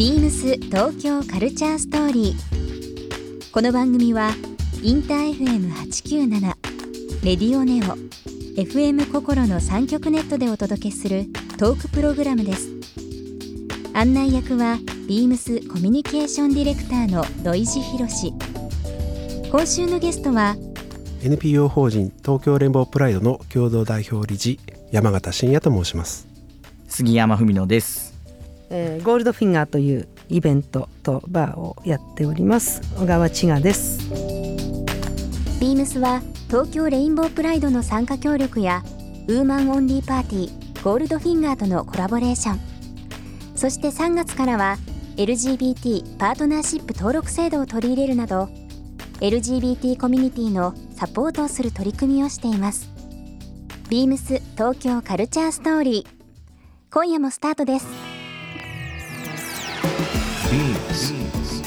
ビームス東京カルチャーストーリー。この番組はインター FM897 レディオネオ FM 心の三極ネットでお届けするトークプログラムです。案内役はビームスコミュニケーションディレクターの土井博志。今週のゲストは NPO 法人東京レンボープライドの共同代表理事山形真也と申します杉山文野ですえーゴールドフィンガーというイベントとバーをやっております。小川千賀です。ビームスは東京レインボープライドの参加協力や Woman Only パーティーゴールドフィンガーとのコラボレーション。そして3月からは LGBT パートナーシップ登録制度を取り入れるなど LGBT コミュニティのサポートをする取り組みをしています。ビームス東京カルチャーストーリー。今夜もスタートです。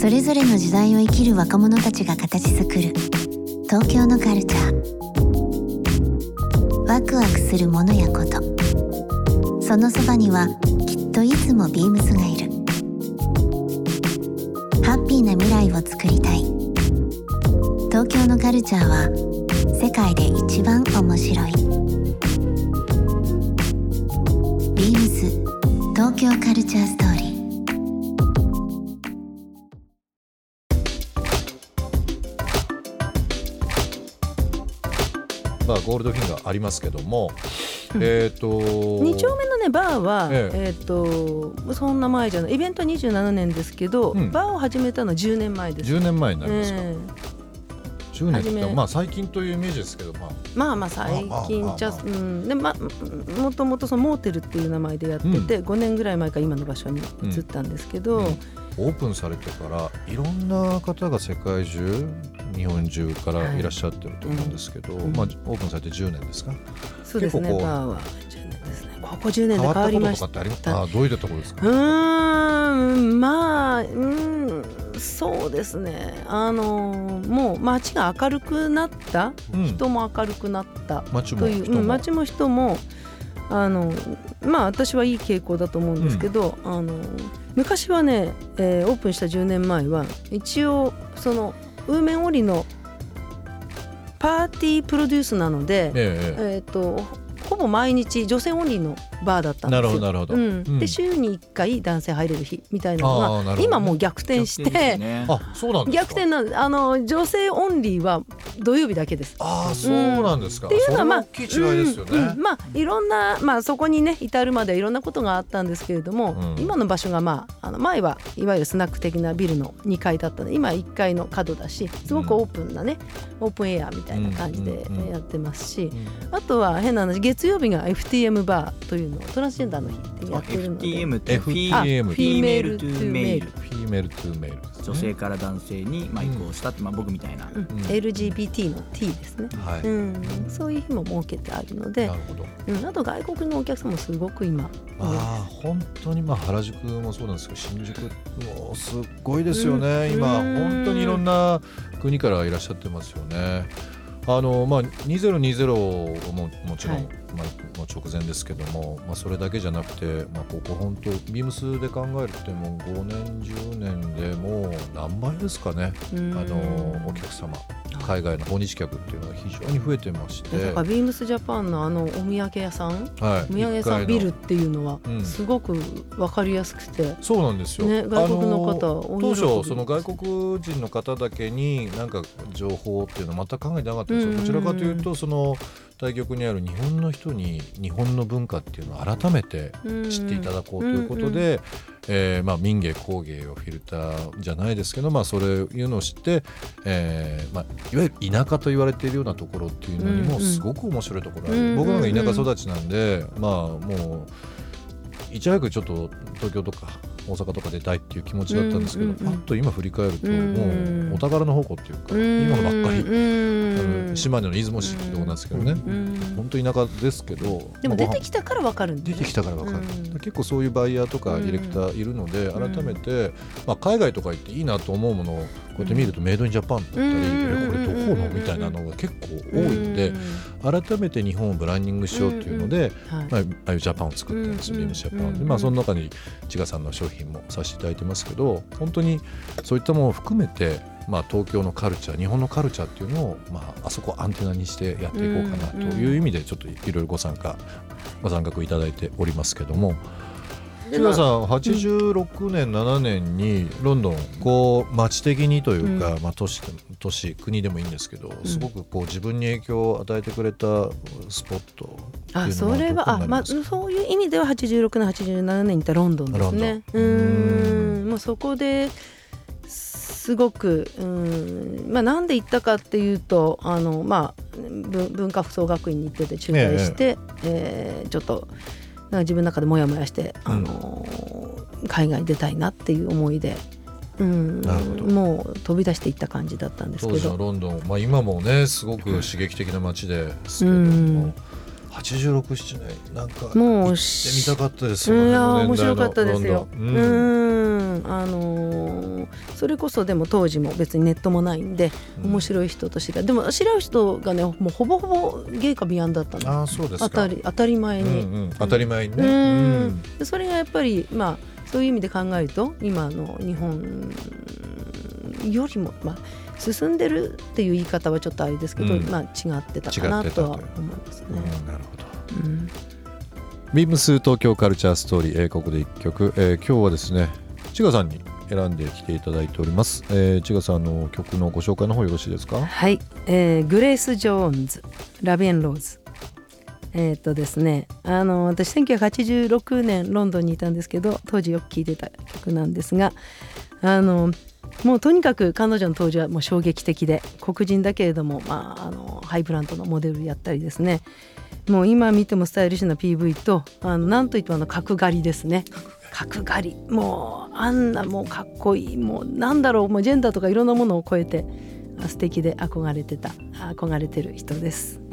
それぞれの時代を生きる若者たちが形作る東京のカルチャー。ワクワクするものやこと。そのそばにはきっといつもビームスがいる。ハッピーな未来をつくりたい。東京のカルチャーは世界で一番面白い。ビームス東京カルチャーストーリー。ゴールドフィンガーありますけども、えっ、と2丁目のねバーはええ。っ、とそんな前じゃないイベントは27年ですけど、うん。バーを始めたのは10年前です。10年前になりますか、え10年ってまあ最近というイメージですけどまあ。えまあまあ最近じゃうん。でまもともとそのモーテルっていう名前でやってて、5年ぐらい前から今の場所に移ったんですけど、うん。オープンされてからいろんな方が世界中日本中からいらっしゃってると思うんですけど、うん。まあ、オープンされて10年ですか？そうですねバーは10年ですね。ここ10年で変変わったわりましこととかってあります？た。あどういったところですか、うーんまあうんそうですね。あのもう街が明るくなった、うん。人も明るくなった？という、街も人もあのまあ私はいい傾向だと思うんですけど、あの昔はね、えーオープンした10年前は一応そのウーメンオリのパーティープロデュースなので、ええええ。ー、とほぼ毎日女性オンリーのバーだったんですよ。なるほどなるほど。うん。うん。で週に1回男性入れる日みたいなのが今もう逆転して。逆転ですね。あそ逆転なんあの女性オンリーは土曜日だけです。ああそうなんですか、っていうのはまあそれは大きい違いですよね、うん。うん。まあいろんなまあそこにね至るまではいろんなことがあったんですけれども、うん。今の場所がまああの前はいわゆるスナック的なビルの2階だったので今1階の角だしすごくオープンなね、オープンエアみたいな感じでうんうんうんやってますし、あとは変な話月曜日が FTM バーというのをトランスジェンダーの日ってやってるので FTM ってフィあ FTM Female フィ to Male。Fe male to Male 女性から男性にまあ移行したって、まあ、僕みたいな、うん。LGBT の T ですね、はい、うん、そういう日も設けてあるのでなるほど。うん、あと外国のお客さんもすごく今ああ本当にまあ原宿もそうなんですけど新宿もうすっごいですよね、今うん。本当にいろんな国からいらっしゃってますよね。あのまあ、2020ももちろん、はいまあ、直前ですけども、まあ、それだけじゃなくて、まあ、ここ本当ビームスで考えるともう5年10年でもう何倍ですかね、うん。あのお客様海外の訪日客っていうのが非常に増えてまして、だからビームスジャパンのあのお土産屋さんはい、お土産屋さんビルっていうのはうん。すごく分かりやすくて、そうなんですよ、ね外国の方当初その外国人の方だけになんか情報っていうのは全く考えてなかったんですよ、うんうんうん。どちらかというとその対局にある日本の人に日本の文化っていうのを改めて知っていただこうということで、えーまあ、民芸工芸をフィルターじゃないですけど、まあ、それいうのを知って、えーまあ、いわゆる田舎と言われているようなところっていうのにもすごく面白いところある、うんうん。僕なんか田舎育ちなんで、まあもういち早くちょっと東京とか大阪とか出たいっていう気持ちだったんですけど、うんうんうん。パッと今振り返ると、うんもうお宝の宝庫っていうか、今のばっかり、あの島根の出雲市ってとこなんですけどね、本当田舎ですけどでも出てききたからわかるんだ。出てきたから分かる、うん。結構そういうバイヤーとかうんディレクターいるので、うん。改めて、まあ、海外とか行っていいなと思うものをこうやって見るとメイドインジャパンだったり、うん。えこれどこのみたいなのが結構多いので、改めて日本をブランディングしようっていうので、はい。まあ、ああいうジャパンを作ったんですビームスジャパンで、うんまあ、その中に千賀さんの商品もさせていただいてますけど本当にそういったものを含めて、まあ、東京のカルチャー日本のカルチャーっていうのを、まあ、あそこアンテナにしてやっていこうかなという意味でちょっといろいろご参加ご参画いただいておりますけども。千賀さん。86年、7年にロンドンこう街的にというか、まあ、都市で都市国でもいいんですけど、すごくこう自分に影響を与えてくれたスポットあそれはあ、まあ、そういう意味では86年87年に行ったロンドンですね。うん。もうそこですごくうーん、まあ、なんで行ったかっていうとあの、まあ、文文化服装学院に行ってて駐在して、えーちょっとか自分の中でモヤモヤして、あの海外に出たいなっていう思いで。うん。もう飛び出していった感じだったんです当時のけどロンドン、まあ、今もねすごく刺激的な街ですけども、うん86,7年なんかもう行ってみたかったですいよねやー面白かったですよ。うん。ん、あのーそれこそでも当時も別にネットもないんで、面白い人と知り合いでも知り合う人がねもうほぼほぼゲイかビアンだったの。ああそうですか。当たり当たり前に、うんうん。当たり前にね、うん。それがやっぱりまあそういう意味で考えると今の日本よりもまあ進んでるっていう言い方はちょっとあれですけど、うん。まあ違ってたかなととは思いますね。うんなるほど。うん。ビームス東京カルチャーストーリー、えーここで一曲、えー今日はですね千賀さんに選んできていただいております、えー、千賀さんの曲のご紹介の方よろしいですか？はい、えーグレース・ジョーンズ「ラビエン・ローズ」えっ、とですねあの私1986年ロンドンにいたんですけど当時よく聴いてた曲なんですがあのもうとにかく彼女の当時はもう衝撃的で黒人だけれども、まあ、あのハイブランドのモデルやったりですね。もう今見てもスタイリッシュな PV とあのなんといってもあの角刈りですね。角刈り。もうあんなもうかっこいいもうなんだろうもうジェンダーとかいろんなものを超えてあ素敵で憧れてた憧れてる人です。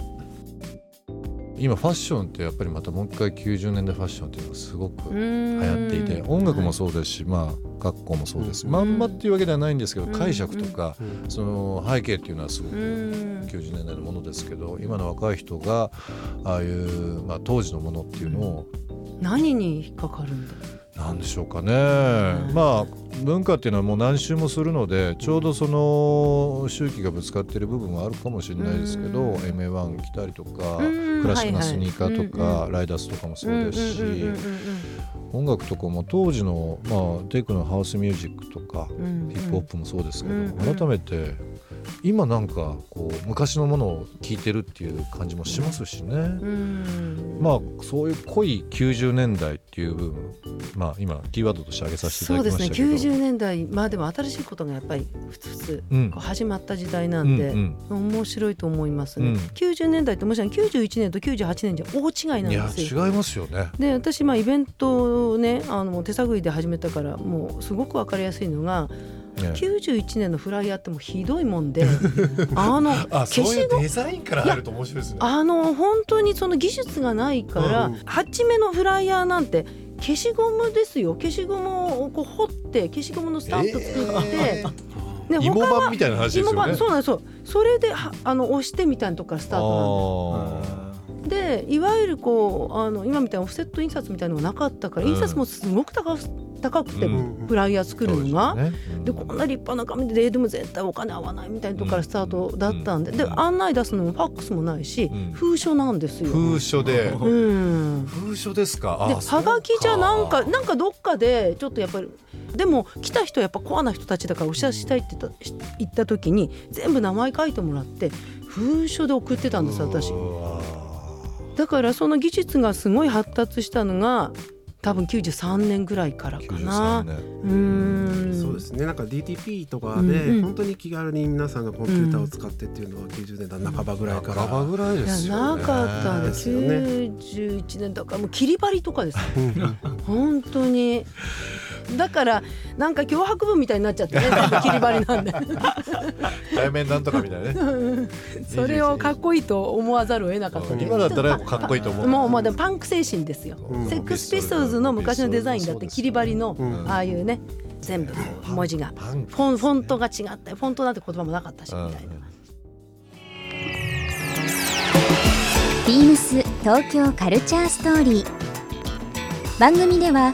今ファッションってやっぱりまたもう一回90年代ファッションっていうのがすごく流流行っていて音楽もそうですし、まあ学校もそうです、まんまっていうわけではないんですけど、うん。解釈とか、うん。その背景っていうのはすごくうん。90年代のものですけど今の若い人がああいう、まあ、当時のものっていうのを何に引っかかるんだなんでしょうかね、まあ文化っていうのはもう何周もするのでちょうどその周期がぶつかっている部分はあるかもしれないですけど、うん。MA1 来たりとか、うんクラシックなスニーカーとか、ライダースとかもそうですし、音楽とかも当時の、まあ、テイクのハウスミュージックとか、ヒップホップもそうですけど、改めて今なんかこう昔のものを聴いてるっていう感じもしますしね。うん。まあそういう濃い90年代っていう部分まあ今キーワードとして挙げさせていたそうですねだきましたけど。90年代まあでも新しいことがやっぱりふつふつ始まった時代なんで、うん面白いと思いますね、うん。90年代ってもちろん91年と98年じゃ大違いうん、いやなんですよ。違いますよね。で私まあイベントをねあの手探りで始めたからもうすごく分かりやすいのがね91年のフライヤーってもうひどいもんで あのあ消しゴムデザインから入ると面白いですね。あの本当にその技術がないから、うん初めのフライヤーなんて消しゴムですよ。消しゴムをこう掘って消しゴムのスタンプ作って、で芋他は版みたいな話ですよね。そうなんですよ。それではあの押してみたいなとこからスタートなんですいわゆるこうあの今みたいなオフセット印刷みたいなのがなかったから、うん。印刷もすごく高く高くて、うんフライヤー作るのが。ね。でこんな立派な紙ででも絶対お金合わないみたいなとこからスタートだったんで,、うんで案内出すのもファックスもないし、うん。封書なんですよ。封書で。うん、封書ですか？ではがきじゃなんかかなんかどっかでちょっとやっぱりでも来た人はやっぱコアな人たちだからお知らせしたいって言った時に全部名前書いてもらって封書で送ってたんです私。だからその技術がすごい発達したのが多分93年ぐらいからか93な。そうですね。なんか DTP とかで本当に気軽に皆さんがコンピューターを使ってっていうのは90年代半ばぐらいから。半ばぐらいでいやすよね。なかった。んでね。91年だからもう切り張りとかですうん 本当にだからなんか脅迫文みたいになっちゃってね 切り張りなんで。対面なんとかみたいなね。それをかっこいいと思わざるを得なかった。うん。今だったらかっこいいと思う。もうまあでもパンク精神ですよ、うん。セックスピストルズの昔のデザインだって切り張りのん。ああいうね全部文字が。フォンフォントが違ったよフォントなんて言葉もなかったしうんみたいな。ビームス東京カルチャーストーリー。番組では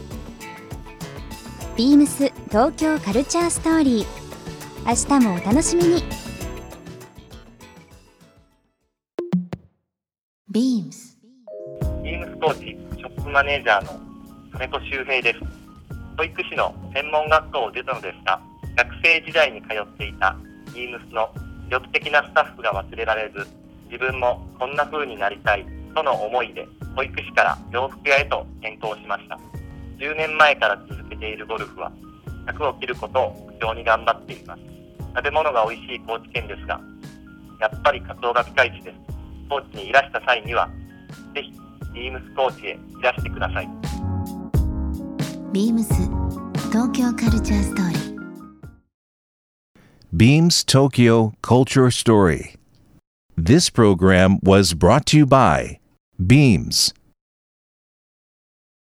ビームス東京カルチャーストーリー明日もお楽しみにビームスビームスコーチショップマネージャーの金子修平です。保育士の専門学校を出たのですが、学生時代に通っていたビームスの魅力的なスタッフが忘れられず、自分もこんな風になりたいとの思いで保育士から洋服屋へと転校しました。10年前から続けているゴルフは、100を切ることを目標に頑張っています。食べ物が美味しい高知県ですが、やっぱりカツオがピカイチです。高知にいらした際には、ぜひビームスコーチへいらしてください。ビームス東京カルチャーストーリー Beams Tokyo Culture Story. This program was brought to you by Beams.